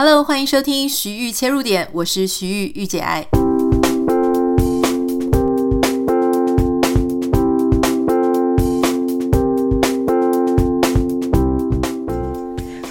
Hello，欢迎收听徐玉切入点，我是徐玉御姐爱。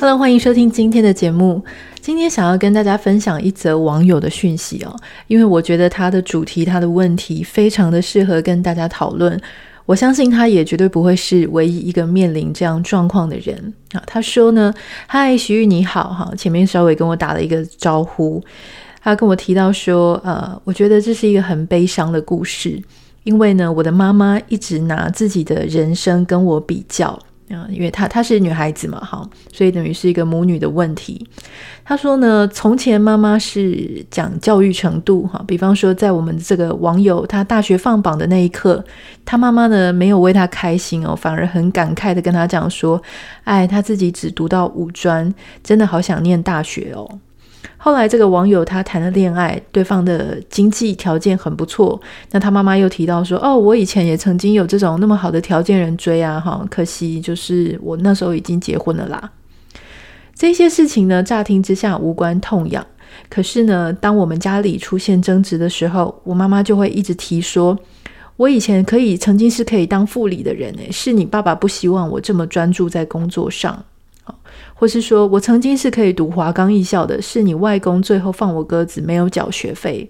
Hello，欢迎收听今天的节目。今天想要跟大家分享一则网友的讯息哦，因为我觉得他的主题、他的问题非常的适合跟大家讨论。我相信他也绝对不会是唯一一个面临这样状况的人啊。他说呢：“嗨，徐玉你好哈，前面稍微跟我打了一个招呼。他跟我提到说，呃，我觉得这是一个很悲伤的故事，因为呢，我的妈妈一直拿自己的人生跟我比较。”啊，因为她她是女孩子嘛，哈，所以等于是一个母女的问题。她说呢，从前妈妈是讲教育程度，哈，比方说在我们这个网友他大学放榜的那一刻，他妈妈呢没有为他开心哦，反而很感慨的跟他讲说，哎，他自己只读到五专，真的好想念大学哦。后来这个网友他谈了恋爱，对方的经济条件很不错。那他妈妈又提到说：“哦，我以前也曾经有这种那么好的条件人追啊，哈，可惜就是我那时候已经结婚了啦。”这些事情呢，乍听之下无关痛痒。可是呢，当我们家里出现争执的时候，我妈妈就会一直提说：“我以前可以曾经是可以当副理的人，诶，是你爸爸不希望我这么专注在工作上。”或是说我曾经是可以读华冈艺校的，是你外公最后放我鸽子，没有缴学费。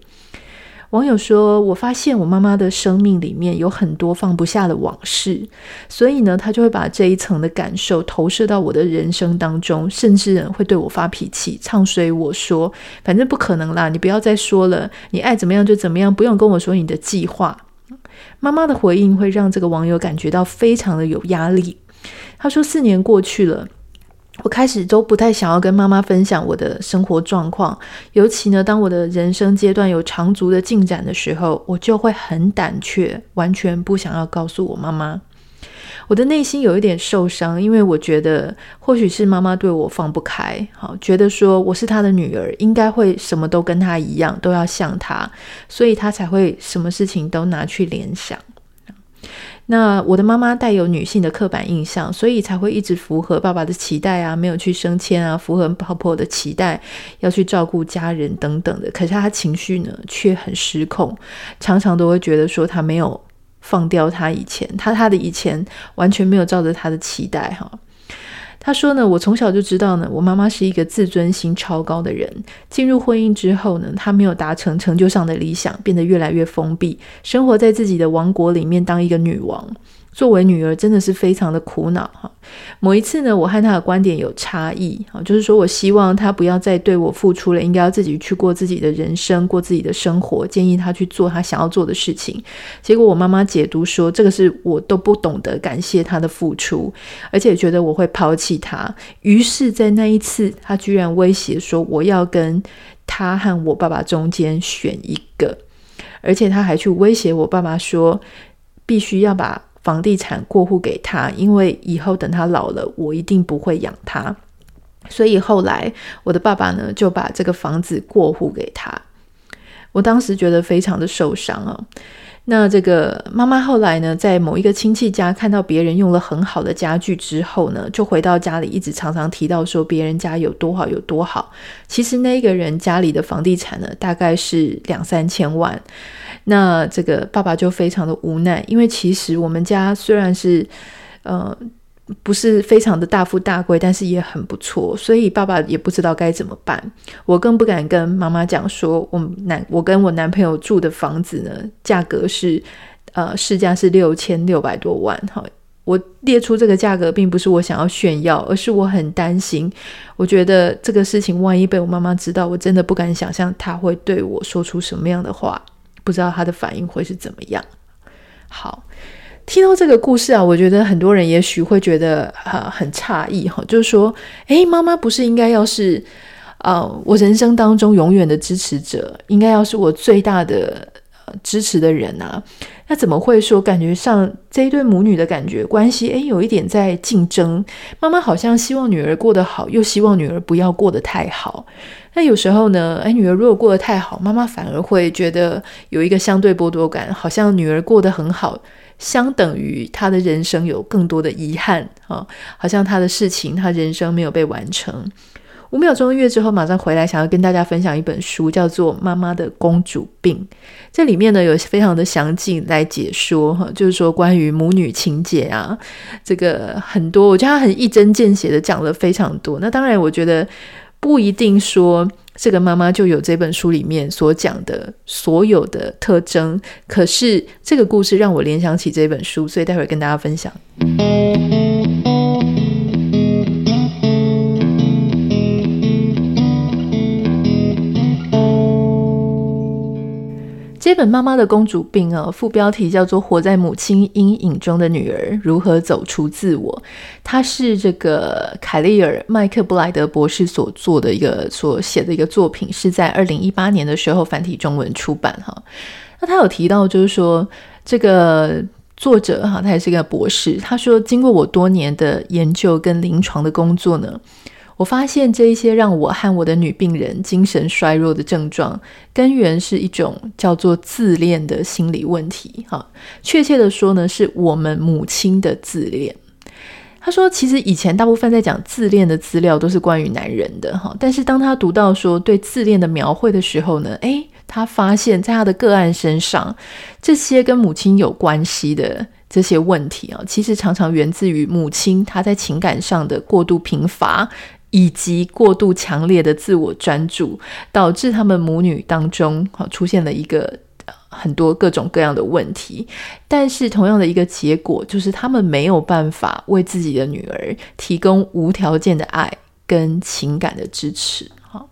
网友说，我发现我妈妈的生命里面有很多放不下的往事，所以呢，她就会把这一层的感受投射到我的人生当中，甚至会对我发脾气，唱衰我说，反正不可能啦，你不要再说了，你爱怎么样就怎么样，不用跟我说你的计划。妈妈的回应会让这个网友感觉到非常的有压力。他说，四年过去了。我开始都不太想要跟妈妈分享我的生活状况，尤其呢，当我的人生阶段有长足的进展的时候，我就会很胆怯，完全不想要告诉我妈妈。我的内心有一点受伤，因为我觉得或许是妈妈对我放不开，好，觉得说我是她的女儿，应该会什么都跟她一样，都要像她，所以她才会什么事情都拿去联想。那我的妈妈带有女性的刻板印象，所以才会一直符合爸爸的期待啊，没有去升迁啊，符合婆婆的期待，要去照顾家人等等的。可是她情绪呢，却很失控，常常都会觉得说她没有放掉她以前，她她的以前完全没有照着她的期待哈。他说呢，我从小就知道呢，我妈妈是一个自尊心超高的人。进入婚姻之后呢，她没有达成成就上的理想，变得越来越封闭，生活在自己的王国里面，当一个女王。作为女儿，真的是非常的苦恼哈。某一次呢，我和她的观点有差异啊，就是说我希望她不要再对我付出了，应该要自己去过自己的人生，过自己的生活。建议她去做她想要做的事情。结果我妈妈解读说，这个是我都不懂得感谢她的付出，而且觉得我会抛弃她。于是，在那一次，她居然威胁说，我要跟她和我爸爸中间选一个，而且她还去威胁我爸爸说，必须要把。房地产过户给他，因为以后等他老了，我一定不会养他。所以后来我的爸爸呢，就把这个房子过户给他。我当时觉得非常的受伤啊。那这个妈妈后来呢，在某一个亲戚家看到别人用了很好的家具之后呢，就回到家里，一直常常提到说别人家有多好有多好。其实那个人家里的房地产呢，大概是两三千万。那这个爸爸就非常的无奈，因为其实我们家虽然是，呃，不是非常的大富大贵，但是也很不错，所以爸爸也不知道该怎么办。我更不敢跟妈妈讲说，我男我跟我男朋友住的房子呢，价格是，呃，市价是六千六百多万。哈，我列出这个价格，并不是我想要炫耀，而是我很担心。我觉得这个事情万一被我妈妈知道，我真的不敢想象她会对我说出什么样的话。不知道她的反应会是怎么样。好，听到这个故事啊，我觉得很多人也许会觉得很诧异哈，就是说，诶，妈妈不是应该要是呃我人生当中永远的支持者，应该要是我最大的呃支持的人啊？那怎么会说感觉上这一对母女的感觉关系，诶，有一点在竞争？妈妈好像希望女儿过得好，又希望女儿不要过得太好。那有时候呢，哎，女儿如果过得太好，妈妈反而会觉得有一个相对剥夺感，好像女儿过得很好，相等于她的人生有更多的遗憾啊，好像她的事情，她人生没有被完成。五秒钟音乐之后，马上回来，想要跟大家分享一本书，叫做《妈妈的公主病》。这里面呢有非常的详尽来解说哈，就是说关于母女情节啊，这个很多，我觉得他很一针见血的讲了非常多。那当然，我觉得不一定说这个妈妈就有这本书里面所讲的所有的特征，可是这个故事让我联想起这本书，所以待会儿跟大家分享。这本《妈妈的公主病》啊，副标题叫做《活在母亲阴影中的女儿如何走出自我》。它是这个凯利尔麦克布莱德博士所做的一个所写的一个作品，是在二零一八年的时候繁体中文出版哈。那他有提到，就是说这个作者哈，他也是个博士，他说经过我多年的研究跟临床的工作呢。我发现这一些让我和我的女病人精神衰弱的症状，根源是一种叫做自恋的心理问题。哈，确切的说呢，是我们母亲的自恋。他说，其实以前大部分在讲自恋的资料都是关于男人的。哈，但是当他读到说对自恋的描绘的时候呢，诶，他发现在他的个案身上，这些跟母亲有关系的这些问题啊，其实常常源自于母亲她在情感上的过度贫乏。以及过度强烈的自我专注，导致他们母女当中出现了一个很多各种各样的问题。但是同样的一个结果，就是他们没有办法为自己的女儿提供无条件的爱跟情感的支持。哈，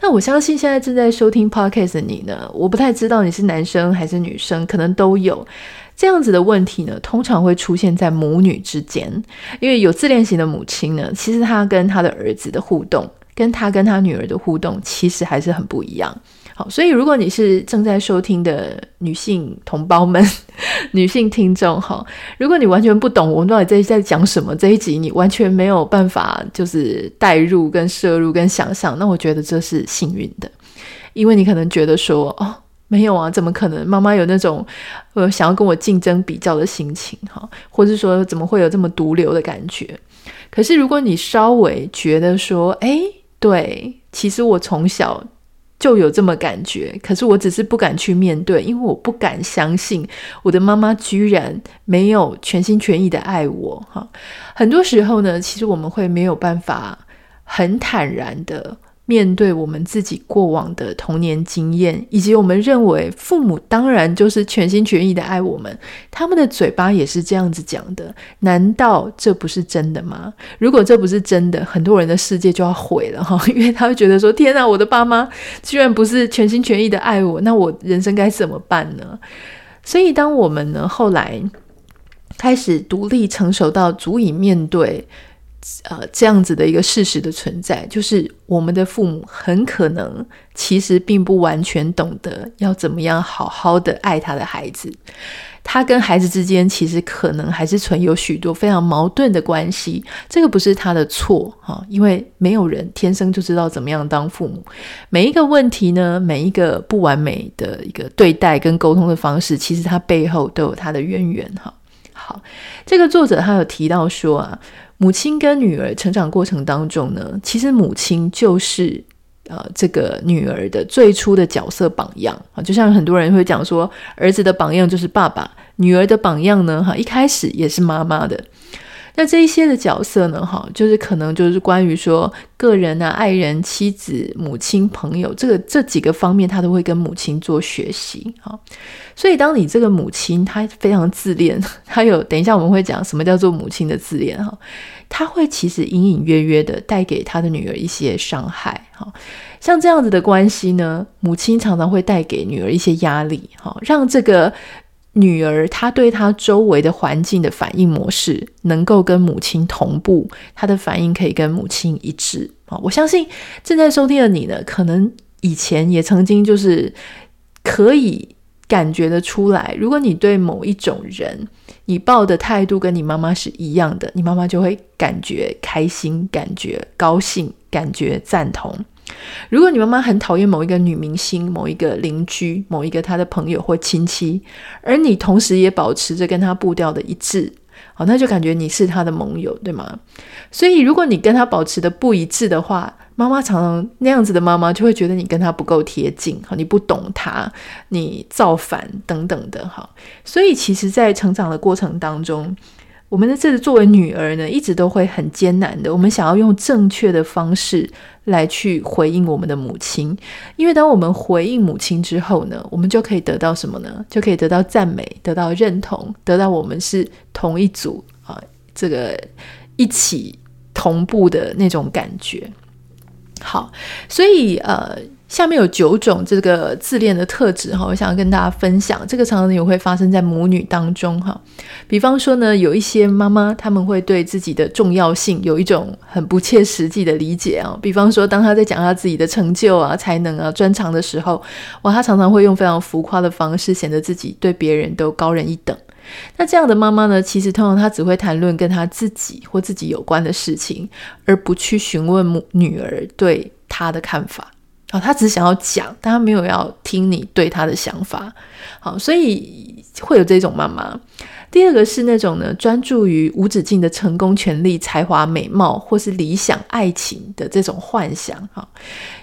那我相信现在正在收听 Podcast 的你呢，我不太知道你是男生还是女生，可能都有。这样子的问题呢，通常会出现在母女之间，因为有自恋型的母亲呢，其实她跟她的儿子的互动，跟她跟她女儿的互动，其实还是很不一样。好，所以如果你是正在收听的女性同胞们、女性听众，哈，如果你完全不懂我们到底在在讲什么，这一集你完全没有办法就是带入、跟摄入、跟想象，那我觉得这是幸运的，因为你可能觉得说，哦。没有啊，怎么可能？妈妈有那种呃想要跟我竞争比较的心情哈，或者说怎么会有这么毒瘤的感觉？可是如果你稍微觉得说，哎，对，其实我从小就有这么感觉，可是我只是不敢去面对，因为我不敢相信我的妈妈居然没有全心全意的爱我哈。很多时候呢，其实我们会没有办法很坦然的。面对我们自己过往的童年经验，以及我们认为父母当然就是全心全意的爱我们，他们的嘴巴也是这样子讲的，难道这不是真的吗？如果这不是真的，很多人的世界就要毁了哈，因为他会觉得说：天哪，我的爸妈居然不是全心全意的爱我，那我人生该怎么办呢？所以，当我们呢后来开始独立成熟到足以面对。呃，这样子的一个事实的存在，就是我们的父母很可能其实并不完全懂得要怎么样好好的爱他的孩子，他跟孩子之间其实可能还是存有许多非常矛盾的关系。这个不是他的错哈，因为没有人天生就知道怎么样当父母。每一个问题呢，每一个不完美的一个对待跟沟通的方式，其实他背后都有他的渊源哈。好，这个作者他有提到说啊。母亲跟女儿成长过程当中呢，其实母亲就是呃这个女儿的最初的角色榜样啊，就像很多人会讲说，儿子的榜样就是爸爸，女儿的榜样呢，哈，一开始也是妈妈的。那这一些的角色呢，哈，就是可能就是关于说个人啊、爱人、妻子、母亲、朋友，这个这几个方面，他都会跟母亲做学习，哈。所以，当你这个母亲她非常自恋，她有等一下我们会讲什么叫做母亲的自恋，哈，她会其实隐隐约约的带给她的女儿一些伤害，哈。像这样子的关系呢，母亲常常会带给女儿一些压力，哈，让这个。女儿，她对她周围的环境的反应模式能够跟母亲同步，她的反应可以跟母亲一致啊！我相信正在收听的你呢，可能以前也曾经就是可以感觉得出来，如果你对某一种人，你抱的态度跟你妈妈是一样的，你妈妈就会感觉开心，感觉高兴，感觉赞同。如果你妈妈很讨厌某一个女明星、某一个邻居、某一个她的朋友或亲戚，而你同时也保持着跟她步调的一致，好，那就感觉你是她的盟友，对吗？所以，如果你跟她保持的不一致的话，妈妈常常那样子的妈妈就会觉得你跟她不够贴近，哈，你不懂她，你造反等等的，哈。所以其实，在成长的过程当中，我们的这个作为女儿呢，一直都会很艰难的。我们想要用正确的方式来去回应我们的母亲，因为当我们回应母亲之后呢，我们就可以得到什么呢？就可以得到赞美，得到认同，得到我们是同一组啊，这个一起同步的那种感觉。好，所以呃，下面有九种这个自恋的特质哈，我想要跟大家分享。这个常常也会发生在母女当中哈。比方说呢，有一些妈妈她们会对自己的重要性有一种很不切实际的理解啊。比方说，当她在讲她自己的成就啊、才能啊、专长的时候，哇，她常常会用非常浮夸的方式，显得自己对别人都高人一等。那这样的妈妈呢，其实通常她只会谈论跟她自己或自己有关的事情，而不去询问母女儿对她的看法。他，只想要讲，但他没有要听你对他的想法。好，所以会有这种妈妈。第二个是那种呢，专注于无止境的成功、权力、才华、美貌，或是理想爱情的这种幻想。哈，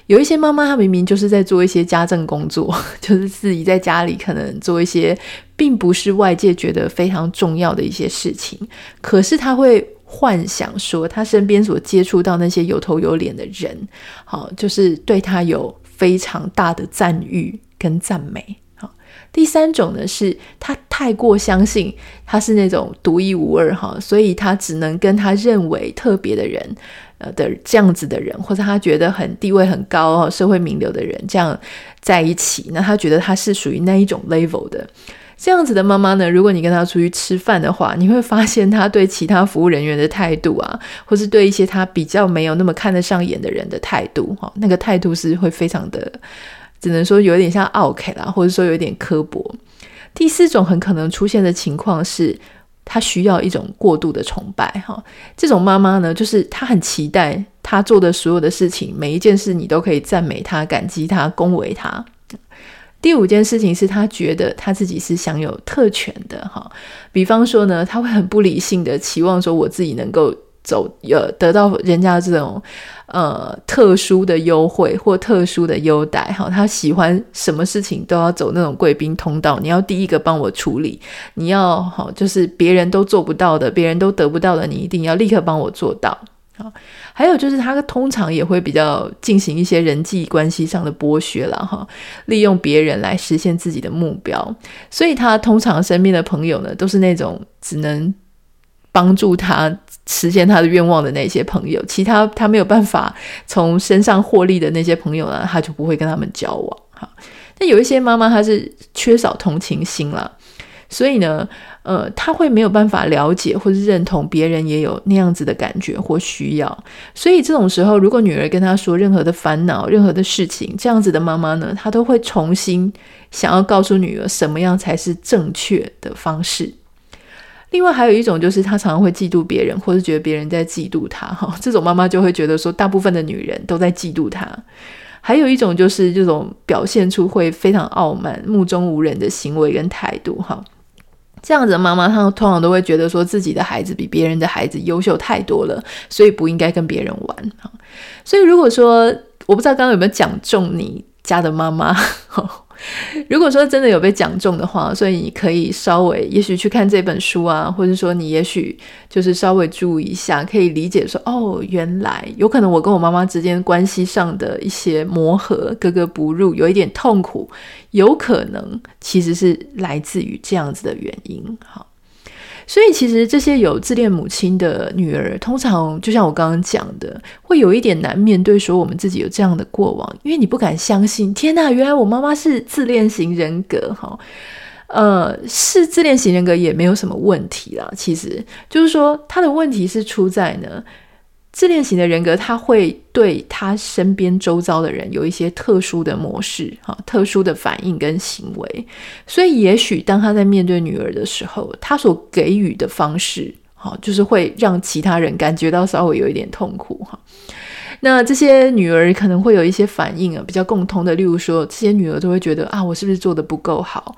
有一些妈妈她明明就是在做一些家政工作，就是自己在家里可能做一些。并不是外界觉得非常重要的一些事情，可是她会幻想说，他身边所接触到那些有头有脸的人，好，就是对他有非常大的赞誉跟赞美。好，第三种呢，是他太过相信他是那种独一无二哈，所以他只能跟他认为特别的人，呃的这样子的人，或者他觉得很地位很高、社会名流的人这样在一起，那他觉得他是属于那一种 level 的。这样子的妈妈呢，如果你跟她出去吃饭的话，你会发现她对其他服务人员的态度啊，或是对一些她比较没有那么看得上眼的人的态度，哈，那个态度是会非常的，只能说有点像傲 K 啦，或者说有点刻薄。第四种很可能出现的情况是，她需要一种过度的崇拜，哈，这种妈妈呢，就是她很期待她做的所有的事情，每一件事你都可以赞美她、感激她、恭维她。第五件事情是他觉得他自己是享有特权的哈，比方说呢，他会很不理性的期望说，我自己能够走呃得到人家这种呃特殊的优惠或特殊的优待哈，他喜欢什么事情都要走那种贵宾通道，你要第一个帮我处理，你要好就是别人都做不到的，别人都得不到的，你一定要立刻帮我做到。好，还有就是他通常也会比较进行一些人际关系上的剥削了哈，利用别人来实现自己的目标，所以他通常身边的朋友呢，都是那种只能帮助他实现他的愿望的那些朋友，其他他没有办法从身上获利的那些朋友呢，他就不会跟他们交往哈。那有一些妈妈她是缺少同情心了。所以呢，呃，他会没有办法了解或是认同别人也有那样子的感觉或需要。所以这种时候，如果女儿跟他说任何的烦恼、任何的事情，这样子的妈妈呢，她都会重新想要告诉女儿什么样才是正确的方式。另外还有一种就是，她常常会嫉妒别人，或是觉得别人在嫉妒她。哈，这种妈妈就会觉得说，大部分的女人都在嫉妒她。还有一种就是这种表现出会非常傲慢、目中无人的行为跟态度。哈。这样子的妈妈，她通常都会觉得说自己的孩子比别人的孩子优秀太多了，所以不应该跟别人玩。所以如果说，我不知道刚刚有没有讲中你家的妈妈。如果说真的有被讲中的话，所以你可以稍微，也许去看这本书啊，或者说你也许就是稍微注意一下，可以理解说，哦，原来有可能我跟我妈妈之间关系上的一些磨合、格格不入，有一点痛苦，有可能其实是来自于这样子的原因。好。所以，其实这些有自恋母亲的女儿，通常就像我刚刚讲的，会有一点难面对说我们自己有这样的过往，因为你不敢相信，天哪，原来我妈妈是自恋型人格，哈，呃，是自恋型人格也没有什么问题啦。其实就是说，她的问题是出在呢。自恋型的人格，他会对他身边周遭的人有一些特殊的模式，哈，特殊的反应跟行为。所以，也许当他在面对女儿的时候，他所给予的方式，哈，就是会让其他人感觉到稍微有一点痛苦，哈。那这些女儿可能会有一些反应啊，比较共通的，例如说，这些女儿都会觉得啊，我是不是做的不够好？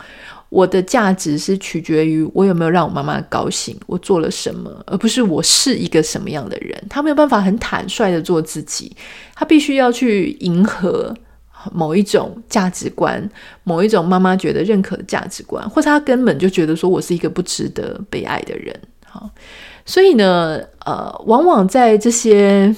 我的价值是取决于我有没有让我妈妈高兴，我做了什么，而不是我是一个什么样的人。他没有办法很坦率的做自己，他必须要去迎合某一种价值观，某一种妈妈觉得认可的价值观，或者他根本就觉得说我是一个不值得被爱的人。好，所以呢，呃，往往在这些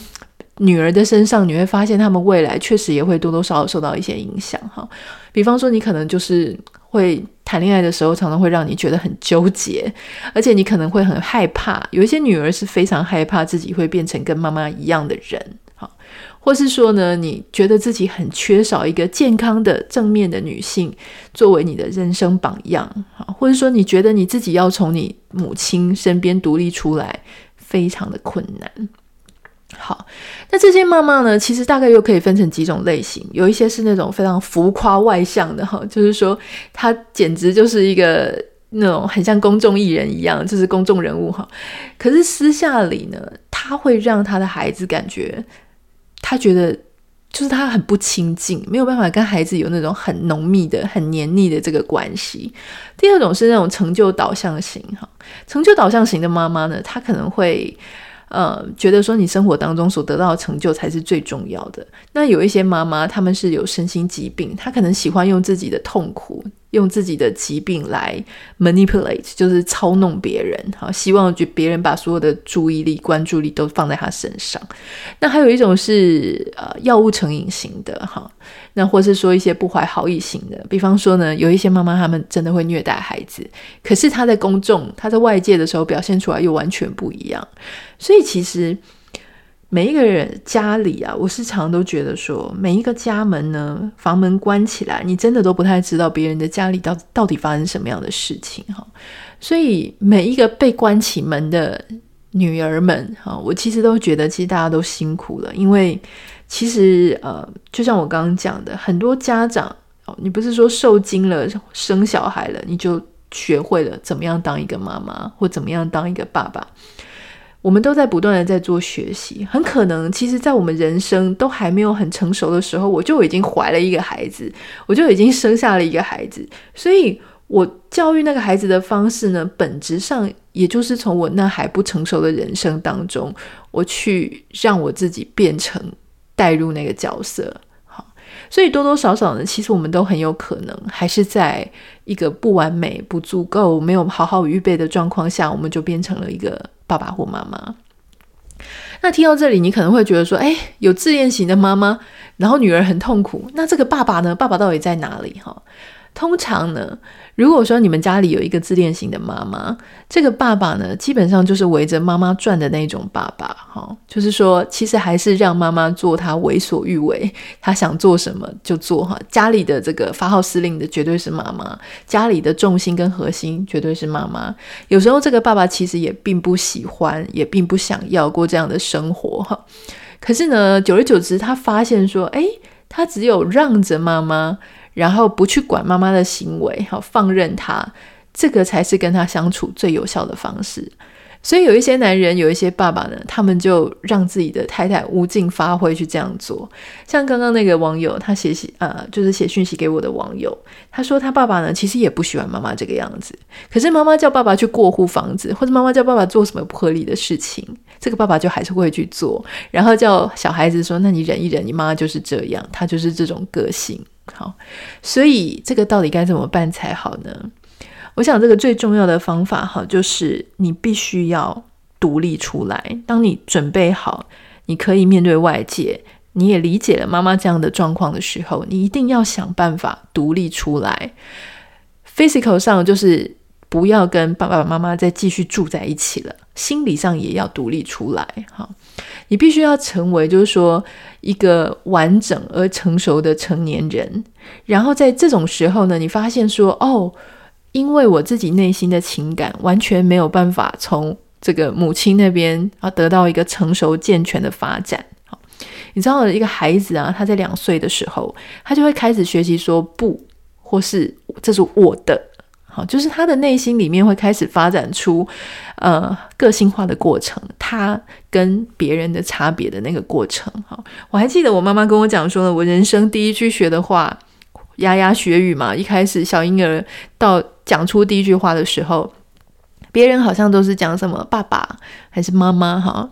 女儿的身上，你会发现她们未来确实也会多多少少受到一些影响。哈，比方说，你可能就是会谈恋爱的时候，常常会让你觉得很纠结，而且你可能会很害怕。有一些女儿是非常害怕自己会变成跟妈妈一样的人。好或是说呢，你觉得自己很缺少一个健康的、正面的女性作为你的人生榜样，好或者说你觉得你自己要从你母亲身边独立出来，非常的困难。好，那这些妈妈呢，其实大概又可以分成几种类型，有一些是那种非常浮夸外向的哈，就是说她简直就是一个那种很像公众艺人一样，就是公众人物哈。可是私下里呢，她会让她的孩子感觉。他觉得，就是他很不亲近，没有办法跟孩子有那种很浓密的、很黏腻的这个关系。第二种是那种成就导向型，哈，成就导向型的妈妈呢，她可能会。呃，觉得说你生活当中所得到的成就才是最重要的。那有一些妈妈，她们是有身心疾病，她可能喜欢用自己的痛苦，用自己的疾病来 manipulate，就是操弄别人，哈，希望就别人把所有的注意力、关注力都放在他身上。那还有一种是呃药物成瘾型的，哈。那或是说一些不怀好意型的，比方说呢，有一些妈妈他们真的会虐待孩子，可是他在公众、他在外界的时候表现出来又完全不一样。所以其实每一个人家里啊，我时常都觉得说，每一个家门呢，房门关起来，你真的都不太知道别人的家里到到底发生什么样的事情哈。所以每一个被关起门的女儿们哈，我其实都觉得，其实大家都辛苦了，因为。其实，呃，就像我刚刚讲的，很多家长哦，你不是说受惊了、生小孩了，你就学会了怎么样当一个妈妈，或怎么样当一个爸爸。我们都在不断的在做学习。很可能，其实，在我们人生都还没有很成熟的时候，我就已经怀了一个孩子，我就已经生下了一个孩子。所以，我教育那个孩子的方式呢，本质上也就是从我那还不成熟的人生当中，我去让我自己变成。带入那个角色，所以多多少少呢，其实我们都很有可能还是在一个不完美、不足够、没有好好预备的状况下，我们就变成了一个爸爸或妈妈。那听到这里，你可能会觉得说，哎，有自恋型的妈妈，然后女儿很痛苦，那这个爸爸呢？爸爸到底在哪里？哈。通常呢，如果说你们家里有一个自恋型的妈妈，这个爸爸呢，基本上就是围着妈妈转的那种爸爸，哈，就是说，其实还是让妈妈做她为所欲为，她想做什么就做，哈。家里的这个发号施令的绝对是妈妈，家里的重心跟核心绝对是妈妈。有时候这个爸爸其实也并不喜欢，也并不想要过这样的生活，哈。可是呢，久而久之，他发现说，诶，他只有让着妈妈。然后不去管妈妈的行为，好，放任她，这个才是跟她相处最有效的方式。所以有一些男人，有一些爸爸呢，他们就让自己的太太无尽发挥去这样做。像刚刚那个网友，他写信，呃，就是写讯息给我的网友，他说他爸爸呢，其实也不喜欢妈妈这个样子。可是妈妈叫爸爸去过户房子，或者妈妈叫爸爸做什么不合理的事情，这个爸爸就还是会去做。然后叫小孩子说：“那你忍一忍，你妈妈就是这样，她就是这种个性。”好，所以这个到底该怎么办才好呢？我想这个最重要的方法，哈，就是你必须要独立出来。当你准备好，你可以面对外界，你也理解了妈妈这样的状况的时候，你一定要想办法独立出来。Physical 上就是不要跟爸爸妈妈再继续住在一起了，心理上也要独立出来。哈，你必须要成为，就是说。一个完整而成熟的成年人，然后在这种时候呢，你发现说，哦，因为我自己内心的情感完全没有办法从这个母亲那边啊得到一个成熟健全的发展。你知道一个孩子啊，他在两岁的时候，他就会开始学习说不，或是这是我的。就是他的内心里面会开始发展出，呃，个性化的过程，他跟别人的差别的那个过程。哈，我还记得我妈妈跟我讲说呢，我人生第一句学的话，牙牙学语嘛，一开始小婴儿到讲出第一句话的时候，别人好像都是讲什么爸爸还是妈妈哈。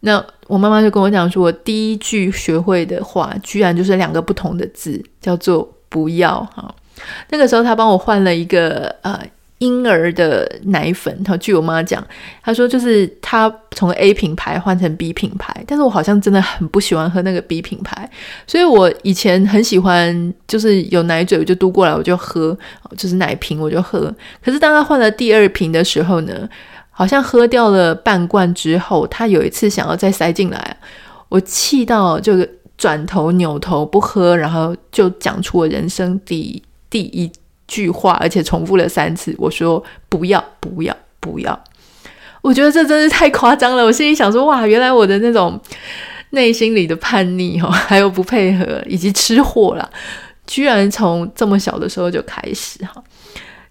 那我妈妈就跟我讲说，我第一句学会的话，居然就是两个不同的字，叫做不要哈。那个时候，她帮我换了一个呃。婴儿的奶粉，然后据我妈讲，她说就是她从 A 品牌换成 B 品牌，但是我好像真的很不喜欢喝那个 B 品牌，所以我以前很喜欢，就是有奶嘴我就嘟过来我就喝，就是奶瓶我就喝。可是当她换了第二瓶的时候呢，好像喝掉了半罐之后，她有一次想要再塞进来，我气到就转头扭头不喝，然后就讲出我人生第第一。句话，而且重复了三次。我说不要，不要，不要。我觉得这真是太夸张了。我心里想说，哇，原来我的那种内心里的叛逆哈，还有不配合以及吃货啦，居然从这么小的时候就开始哈。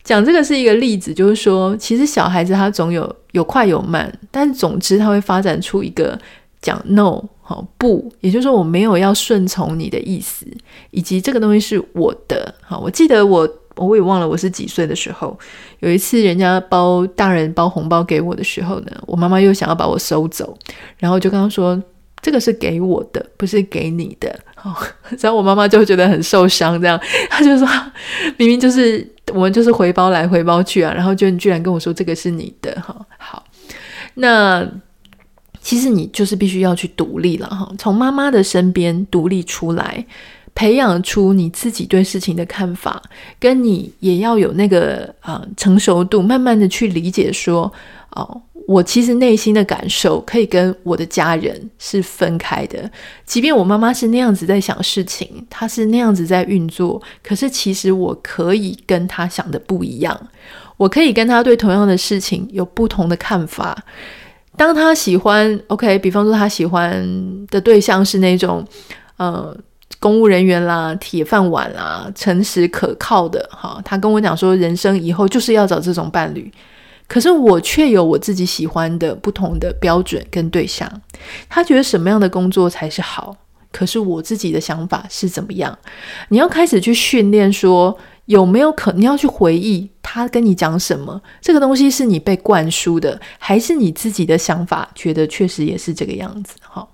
讲这个是一个例子，就是说，其实小孩子他总有有快有慢，但总之他会发展出一个讲 no 好不，也就是说我没有要顺从你的意思，以及这个东西是我的。好，我记得我。我也忘了我是几岁的时候，有一次人家包大人包红包给我的时候呢，我妈妈又想要把我收走，然后就跟他说：“这个是给我的，不是给你的。”好，然后我妈妈就觉得很受伤，这样，她就说：“明明就是我们就是回包来回包去啊，然后就你居然跟我说这个是你的。”哈，好，那其实你就是必须要去独立了哈，从妈妈的身边独立出来。培养出你自己对事情的看法，跟你也要有那个啊、成熟度，慢慢的去理解说，哦，我其实内心的感受可以跟我的家人是分开的。即便我妈妈是那样子在想事情，她是那样子在运作，可是其实我可以跟她想的不一样，我可以跟她对同样的事情有不同的看法。当他喜欢，OK，比方说他喜欢的对象是那种，呃。公务人员啦，铁饭碗啦，诚实可靠的哈。他跟我讲说，人生以后就是要找这种伴侣。可是我却有我自己喜欢的不同的标准跟对象。他觉得什么样的工作才是好？可是我自己的想法是怎么样？你要开始去训练，说有没有可能你要去回忆他跟你讲什么？这个东西是你被灌输的，还是你自己的想法？觉得确实也是这个样子哈。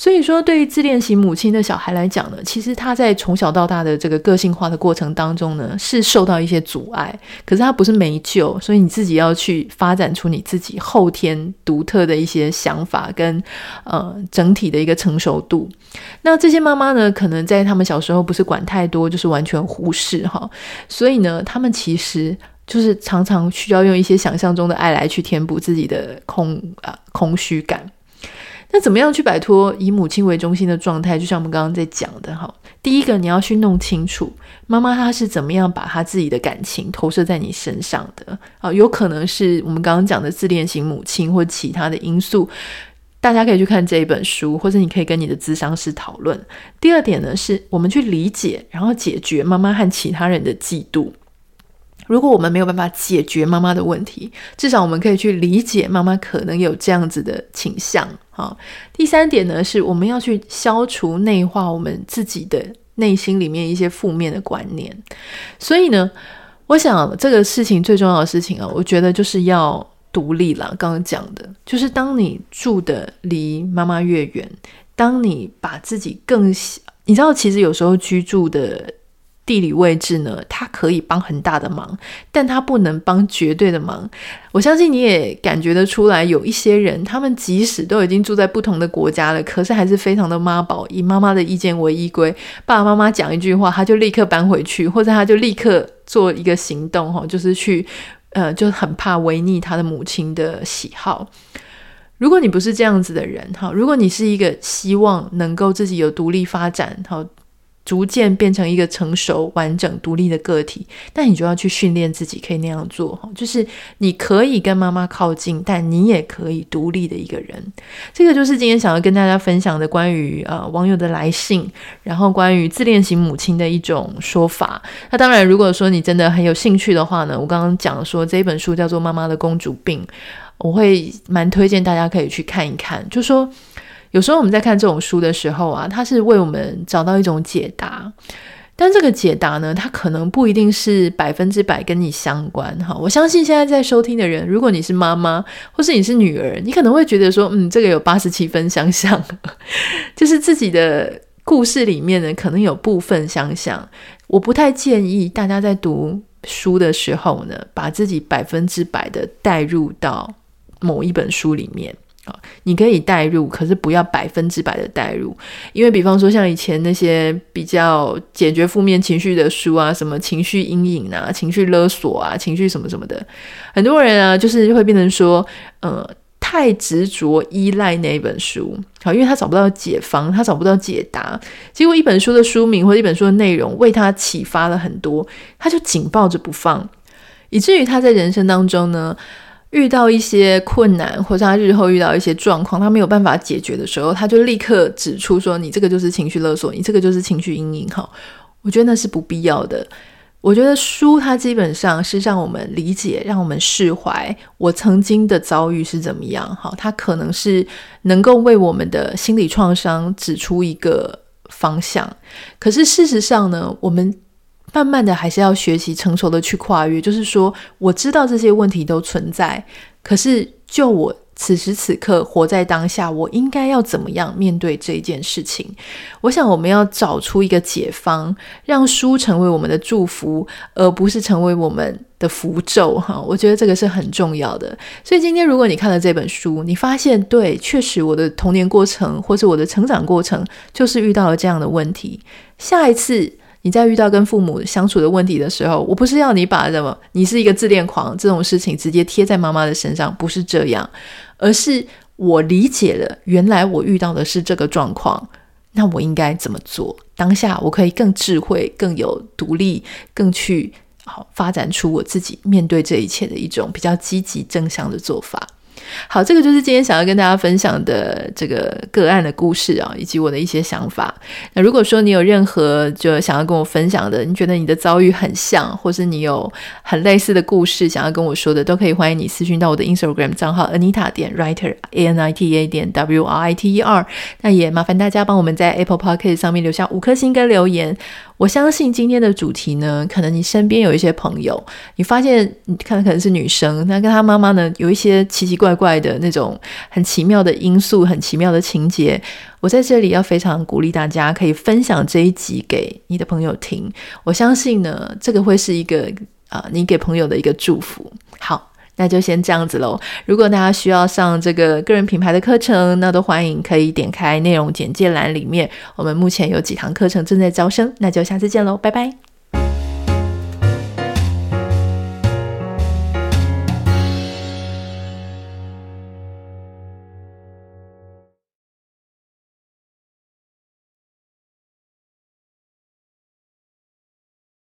所以说，对于自恋型母亲的小孩来讲呢，其实他在从小到大的这个个性化的过程当中呢，是受到一些阻碍。可是他不是没救，所以你自己要去发展出你自己后天独特的一些想法跟呃整体的一个成熟度。那这些妈妈呢，可能在他们小时候不是管太多，就是完全忽视哈。所以呢，他们其实就是常常需要用一些想象中的爱来去填补自己的空啊、空虚感。那怎么样去摆脱以母亲为中心的状态？就像我们刚刚在讲的哈，第一个你要去弄清楚妈妈她是怎么样把她自己的感情投射在你身上的啊，有可能是我们刚刚讲的自恋型母亲或其他的因素，大家可以去看这一本书，或者你可以跟你的咨商师讨论。第二点呢，是我们去理解，然后解决妈妈和其他人的嫉妒。如果我们没有办法解决妈妈的问题，至少我们可以去理解妈妈可能有这样子的倾向。哈，第三点呢，是我们要去消除内化我们自己的内心里面一些负面的观念。所以呢，我想这个事情最重要的事情啊，我觉得就是要独立了。刚刚讲的就是，当你住的离妈妈越远，当你把自己更，你知道，其实有时候居住的。地理位置呢，它可以帮很大的忙，但它不能帮绝对的忙。我相信你也感觉得出来，有一些人，他们即使都已经住在不同的国家了，可是还是非常的妈宝，以妈妈的意见为依归。爸爸妈妈讲一句话，他就立刻搬回去，或者他就立刻做一个行动，哈，就是去，呃，就很怕违逆他的母亲的喜好。如果你不是这样子的人，哈，如果你是一个希望能够自己有独立发展，哈。逐渐变成一个成熟、完整、独立的个体，但你就要去训练自己，可以那样做哈。就是你可以跟妈妈靠近，但你也可以独立的一个人。这个就是今天想要跟大家分享的关于呃网友的来信，然后关于自恋型母亲的一种说法。那当然，如果说你真的很有兴趣的话呢，我刚刚讲说这本书叫做《妈妈的公主病》，我会蛮推荐大家可以去看一看，就说。有时候我们在看这种书的时候啊，它是为我们找到一种解答。但这个解答呢，它可能不一定是百分之百跟你相关哈。我相信现在在收听的人，如果你是妈妈或是你是女儿，你可能会觉得说，嗯，这个有八十七分相像，就是自己的故事里面呢，可能有部分相像。我不太建议大家在读书的时候呢，把自己百分之百的带入到某一本书里面你可以带入，可是不要百分之百的带入，因为比方说像以前那些比较解决负面情绪的书啊，什么情绪阴影啊、情绪勒索啊、情绪什么什么的，很多人啊，就是会变成说，呃。太执着依赖那一本书，好，因为他找不到解方，他找不到解答。结果一本书的书名或者一本书的内容为他启发了很多，他就紧抱着不放，以至于他在人生当中呢，遇到一些困难，或者他日后遇到一些状况，他没有办法解决的时候，他就立刻指出说：“你这个就是情绪勒索，你这个就是情绪阴影。”哈，我觉得那是不必要的。我觉得书它基本上是让我们理解，让我们释怀我曾经的遭遇是怎么样。好，它可能是能够为我们的心理创伤指出一个方向。可是事实上呢，我们慢慢的还是要学习成熟的去跨越。就是说，我知道这些问题都存在，可是就我。此时此刻，活在当下，我应该要怎么样面对这件事情？我想，我们要找出一个解方，让书成为我们的祝福，而不是成为我们的符咒。哈，我觉得这个是很重要的。所以，今天如果你看了这本书，你发现，对，确实我的童年过程，或是我的成长过程，就是遇到了这样的问题。下一次。你在遇到跟父母相处的问题的时候，我不是要你把什么你是一个自恋狂这种事情直接贴在妈妈的身上，不是这样，而是我理解了，原来我遇到的是这个状况，那我应该怎么做？当下我可以更智慧、更有独立、更去好发展出我自己面对这一切的一种比较积极正向的做法。好，这个就是今天想要跟大家分享的这个个案的故事啊，以及我的一些想法。那如果说你有任何就想要跟我分享的，你觉得你的遭遇很像，或是你有很类似的故事想要跟我说的，都可以欢迎你私讯到我的 Instagram 账号 Anita 点 Writer A N I T A 点 W R I T E R。那也麻烦大家帮我们在 Apple Podcast 上面留下五颗星跟留言。我相信今天的主题呢，可能你身边有一些朋友，你发现你看可能是女生，那跟她妈妈呢有一些奇奇怪怪的那种很奇妙的因素、很奇妙的情节。我在这里要非常鼓励大家，可以分享这一集给你的朋友听。我相信呢，这个会是一个啊、你给朋友的一个祝福。好。那就先这样子喽。如果大家需要上这个个人品牌的课程，那都欢迎可以点开内容简介栏里面，我们目前有几堂课程正在招生。那就下次见喽，拜拜。